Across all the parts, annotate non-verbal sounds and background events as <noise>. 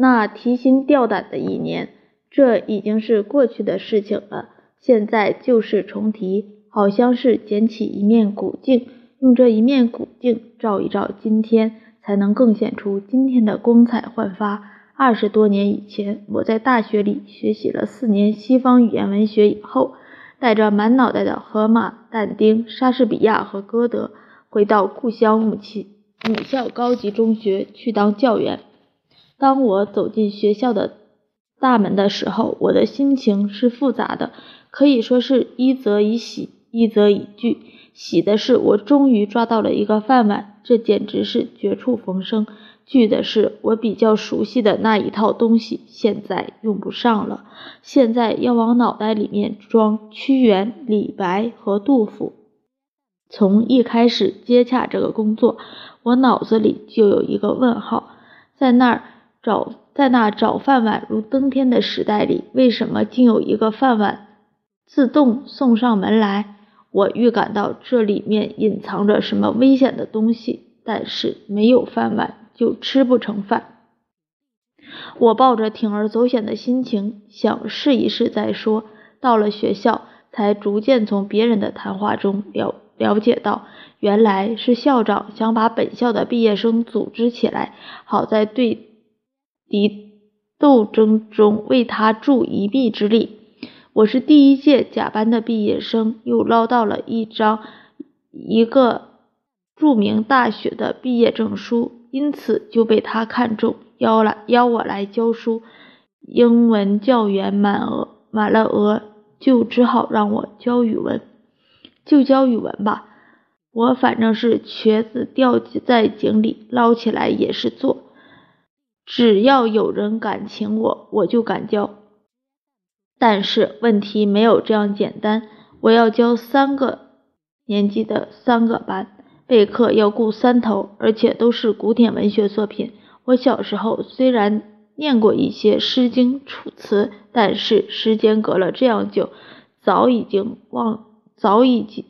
那提心吊胆的一年，这已经是过去的事情了。现在旧事重提，好像是捡起一面古镜，用这一面古镜照一照今天，才能更显出今天的光彩焕发。二十多年以前，我在大学里学习了四年西方语言文学以后，带着满脑袋的荷马、但丁、莎士比亚和歌德，回到故乡母亲母校高级中学去当教员。当我走进学校的大门的时候，我的心情是复杂的。可以说是一则以喜，一则以惧。喜的是我终于抓到了一个饭碗，这简直是绝处逢生；惧的是我比较熟悉的那一套东西现在用不上了，现在要往脑袋里面装屈原、李白和杜甫。从一开始接洽这个工作，我脑子里就有一个问号：在那儿找，在那找饭碗如登天的时代里，为什么竟有一个饭碗？自动送上门来，我预感到这里面隐藏着什么危险的东西，但是没有饭碗就吃不成饭。我抱着铤而走险的心情，想试一试再说。到了学校，才逐渐从别人的谈话中了了解到，原来是校长想把本校的毕业生组织起来，好在对敌斗争中为他助一臂之力。我是第一届甲班的毕业生，又捞到了一张一个著名大学的毕业证书，因此就被他看中，邀来邀我来教书。英文教员满额满了额，就只好让我教语文，就教语文吧。我反正是瘸子掉在井里，捞起来也是做，只要有人敢请我，我就敢教。但是问题没有这样简单，我要教三个年级的三个班，备课要顾三头，而且都是古典文学作品。我小时候虽然念过一些《诗经》《楚辞》，但是时间隔了这样久，早已经忘，早已经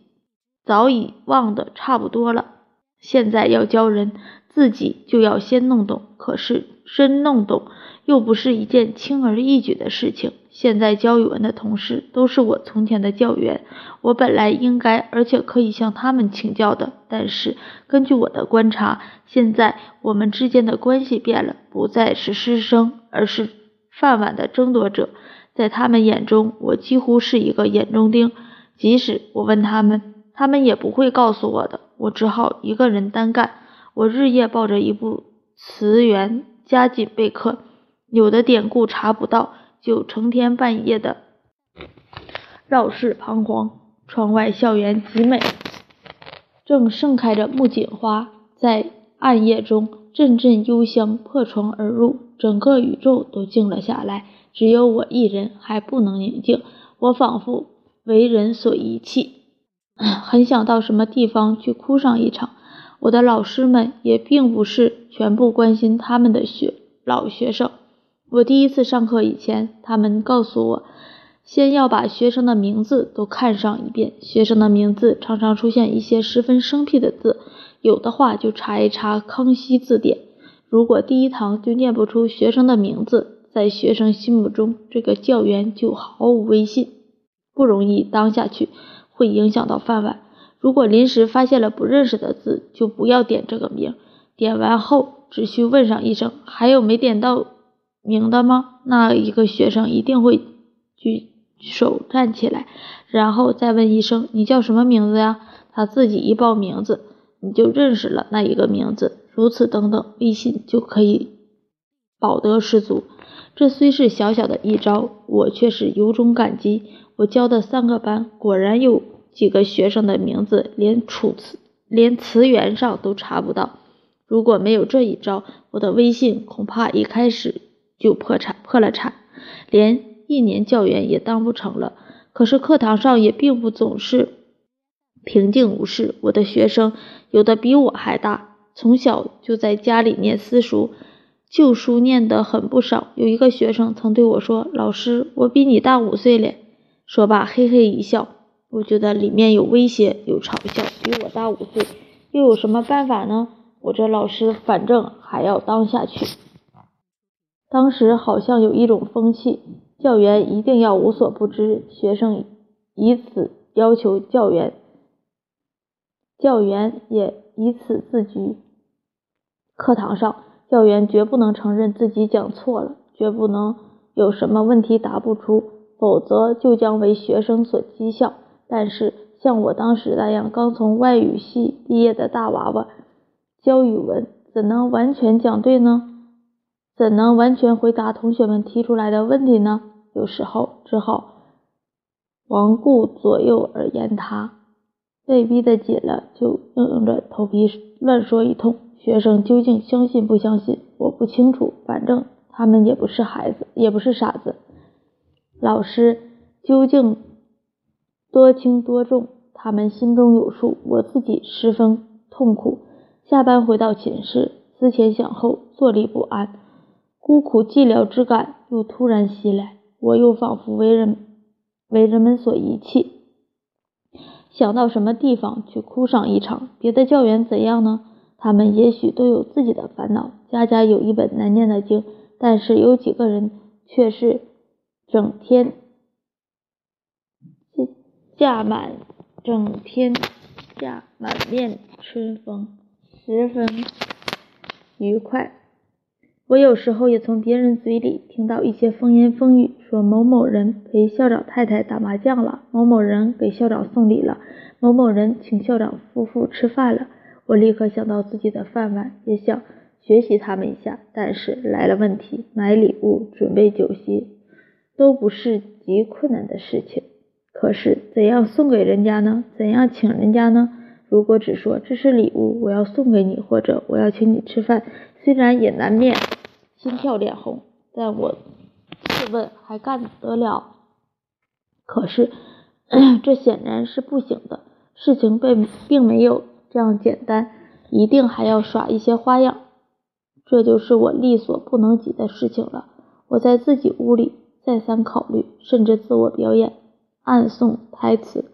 早已忘得差不多了。现在要教人，自己就要先弄懂。可是真弄懂，又不是一件轻而易举的事情。现在教语文的同事都是我从前的教员，我本来应该而且可以向他们请教的。但是根据我的观察，现在我们之间的关系变了，不再是师生，而是饭碗的争夺者。在他们眼中，我几乎是一个眼中钉。即使我问他们，他们也不会告诉我的。我只好一个人单干。我日夜抱着一部词源，加紧备课，有的典故查不到。就成天半夜的绕世彷徨。窗外校园极美，正盛开着木槿花，在暗夜中阵阵幽香破窗而入，整个宇宙都静了下来，只有我一人还不能宁静。我仿佛为人所遗弃，<coughs> 很想到什么地方去哭上一场。我的老师们也并不是全部关心他们的学老学生。我第一次上课以前，他们告诉我，先要把学生的名字都看上一遍。学生的名字常常出现一些十分生僻的字，有的话就查一查《康熙字典》。如果第一堂就念不出学生的名字，在学生心目中，这个教员就毫无威信，不容易当下去，会影响到饭碗。如果临时发现了不认识的字，就不要点这个名。点完后，只需问上一声：“还有没点到？”名的吗？那一个学生一定会举手站起来，然后再问一声：“你叫什么名字呀？”他自己一报名字，你就认识了那一个名字。如此等等，微信就可以保得十足。这虽是小小的一招，我却是由衷感激。我教的三个班，果然有几个学生的名字连楚辞连词源上都查不到。如果没有这一招，我的微信恐怕一开始。就破产破了产，连一年教员也当不成了。可是课堂上也并不总是平静无事。我的学生有的比我还大，从小就在家里念私塾，旧书念得很不少。有一个学生曾对我说：“老师，我比你大五岁嘞。”说罢嘿嘿一笑。我觉得里面有威胁，有嘲笑。比我大五岁，又有什么办法呢？我这老师反正还要当下去。当时好像有一种风气，教员一定要无所不知，学生以此要求教员，教员也以此自居。课堂上，教员绝不能承认自己讲错了，绝不能有什么问题答不出，否则就将为学生所讥笑。但是像我当时那样刚从外语系毕业的大娃娃，教语文怎能完全讲对呢？怎能完全回答同学们提出来的问题呢？有时候只好罔顾左右而言他，被逼得紧了，就硬着头皮乱说一通。学生究竟相信不相信，我不清楚。反正他们也不是孩子，也不是傻子。老师究竟多轻多重，他们心中有数。我自己十分痛苦。下班回到寝室，思前想后，坐立不安。孤苦寂寥之感又突然袭来，我又仿佛为人为人们所遗弃，想到什么地方去哭上一场。别的教员怎样呢？他们也许都有自己的烦恼，家家有一本难念的经，但是有几个人却是整天架满整天架满面春风，十分愉快。我有时候也从别人嘴里听到一些风言风语，说某某人陪校长太太打麻将了，某某人给校长送礼了，某某人请校长夫妇吃饭了。我立刻想到自己的饭碗，也想学习他们一下，但是来了问题，买礼物、准备酒席都不是极困难的事情。可是怎样送给人家呢？怎样请人家呢？如果只说这是礼物，我要送给你，或者我要请你吃饭，虽然也难免。心跳脸红，但我自问还干得了？可是 <clears throat> 这显然是不行的。事情并并没有这样简单，一定还要耍一些花样。这就是我力所不能及的事情了。我在自己屋里再三考虑，甚至自我表演，暗送台词。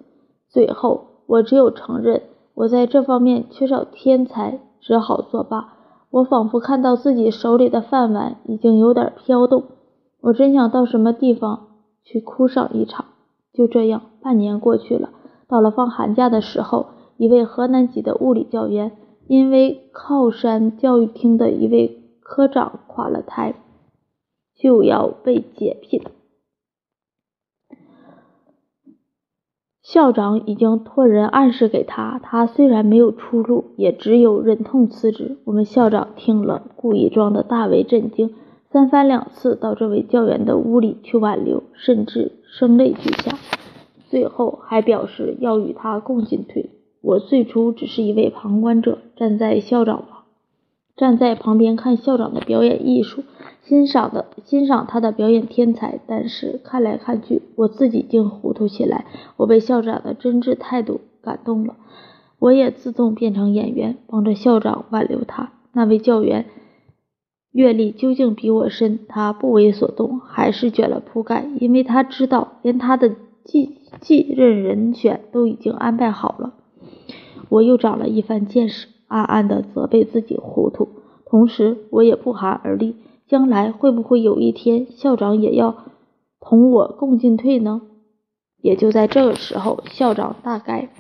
最后，我只有承认我在这方面缺少天才，只好作罢。我仿佛看到自己手里的饭碗已经有点飘动，我真想到什么地方去哭上一场。就这样，半年过去了。到了放寒假的时候，一位河南籍的物理教员因为靠山教育厅的一位科长垮了台，就要被解聘。校长已经托人暗示给他，他虽然没有出路，也只有忍痛辞职。我们校长听了，故意装的大为震惊，三番两次到这位教员的屋里去挽留，甚至声泪俱下，最后还表示要与他共进退。我最初只是一位旁观者，站在校长旁，站在旁边看校长的表演艺术。欣赏的欣赏他的表演天才，但是看来看去，我自己竟糊涂起来。我被校长的真挚态度感动了，我也自动变成演员，帮着校长挽留他。那位教员阅历究竟比我深，他不为所动，还是卷了铺盖，因为他知道，连他的继继任人选都已经安排好了。我又长了一番见识，暗暗的责备自己糊涂，同时我也不寒而栗。将来会不会有一天，校长也要同我共进退呢？也就在这个时候，校长大概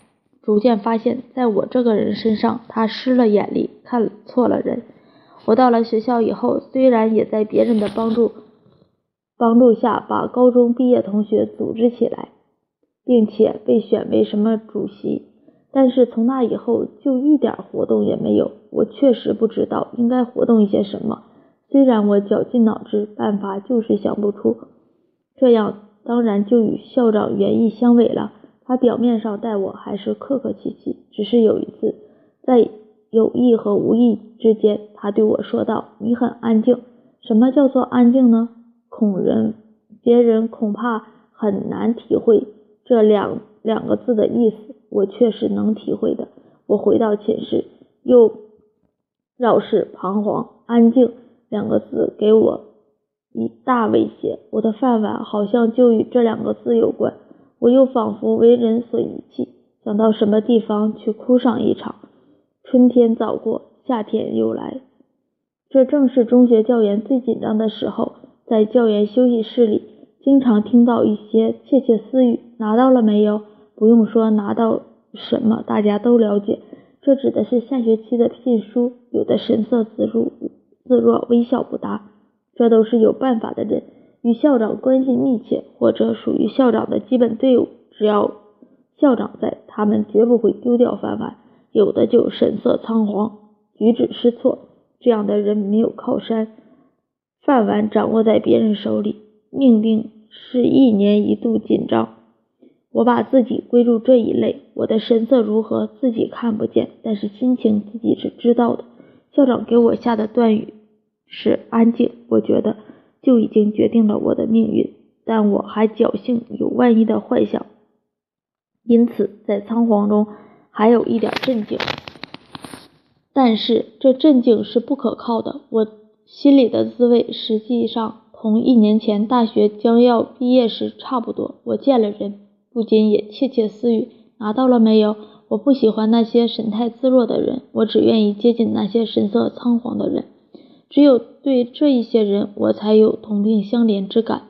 逐渐发现，在我这个人身上，他失了眼力，看错了人。我到了学校以后，虽然也在别人的帮助帮助下，把高中毕业同学组织起来，并且被选为什么主席，但是从那以后就一点活动也没有。我确实不知道应该活动一些什么。虽然我绞尽脑汁，办法就是想不出，这样当然就与校长原意相违了。他表面上待我还是客客气气，只是有一次，在有意和无意之间，他对我说道：“你很安静。”什么叫做安静呢？恐人别人恐怕很难体会这两两个字的意思，我确实能体会的。我回到寝室，又绕室彷徨，安静。两个字给我一大威胁，我的饭碗好像就与这两个字有关。我又仿佛为人所遗弃，想到什么地方去哭上一场。春天早过，夏天又来，这正是中学教员最紧张的时候，在教员休息室里，经常听到一些窃窃私语：“拿到了没有？”不用说拿到什么，大家都了解，这指的是下学期的聘书。有的神色自若，自若，微笑不答。这都是有办法的人，与校长关系密切，或者属于校长的基本队伍。只要校长在，他们绝不会丢掉饭碗。有的就神色仓皇，举止失措。这样的人没有靠山，饭碗掌握在别人手里，命定是一年一度紧张。我把自己归入这一类，我的神色如何自己看不见，但是心情自己是知道的。校长给我下的断语是安静，我觉得就已经决定了我的命运，但我还侥幸有万一的幻想，因此在仓皇中还有一点镇静。但是这镇静是不可靠的，我心里的滋味实际上同一年前大学将要毕业时差不多。我见了人。不禁也窃窃私语：拿到了没有？我不喜欢那些神态自若的人，我只愿意接近那些神色仓皇的人。只有对这一些人，我才有同病相怜之感。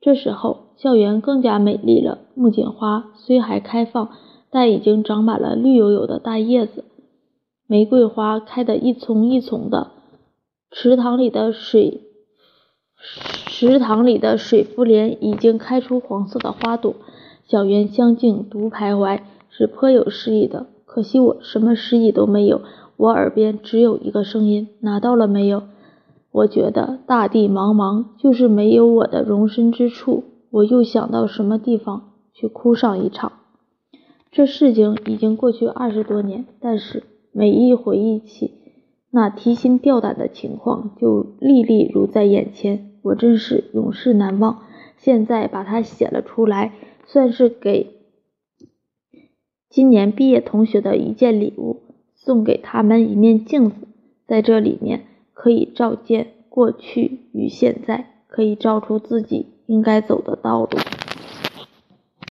这时候，校园更加美丽了。木槿花虽还开放，但已经长满了绿油油的大叶子。玫瑰花开得一丛一丛的，池塘里的水，池塘里的水芙莲已经开出黄色的花朵。小园香径独徘徊，是颇有诗意的。可惜我什么诗意都没有，我耳边只有一个声音：拿到了没有？我觉得大地茫茫，就是没有我的容身之处。我又想到什么地方去哭上一场。这事情已经过去二十多年，但是每一回忆起那提心吊胆的情况，就历历如在眼前。我真是永世难忘。现在把它写了出来。算是给今年毕业同学的一件礼物，送给他们一面镜子，在这里面可以照见过去与现在，可以照出自己应该走的道路。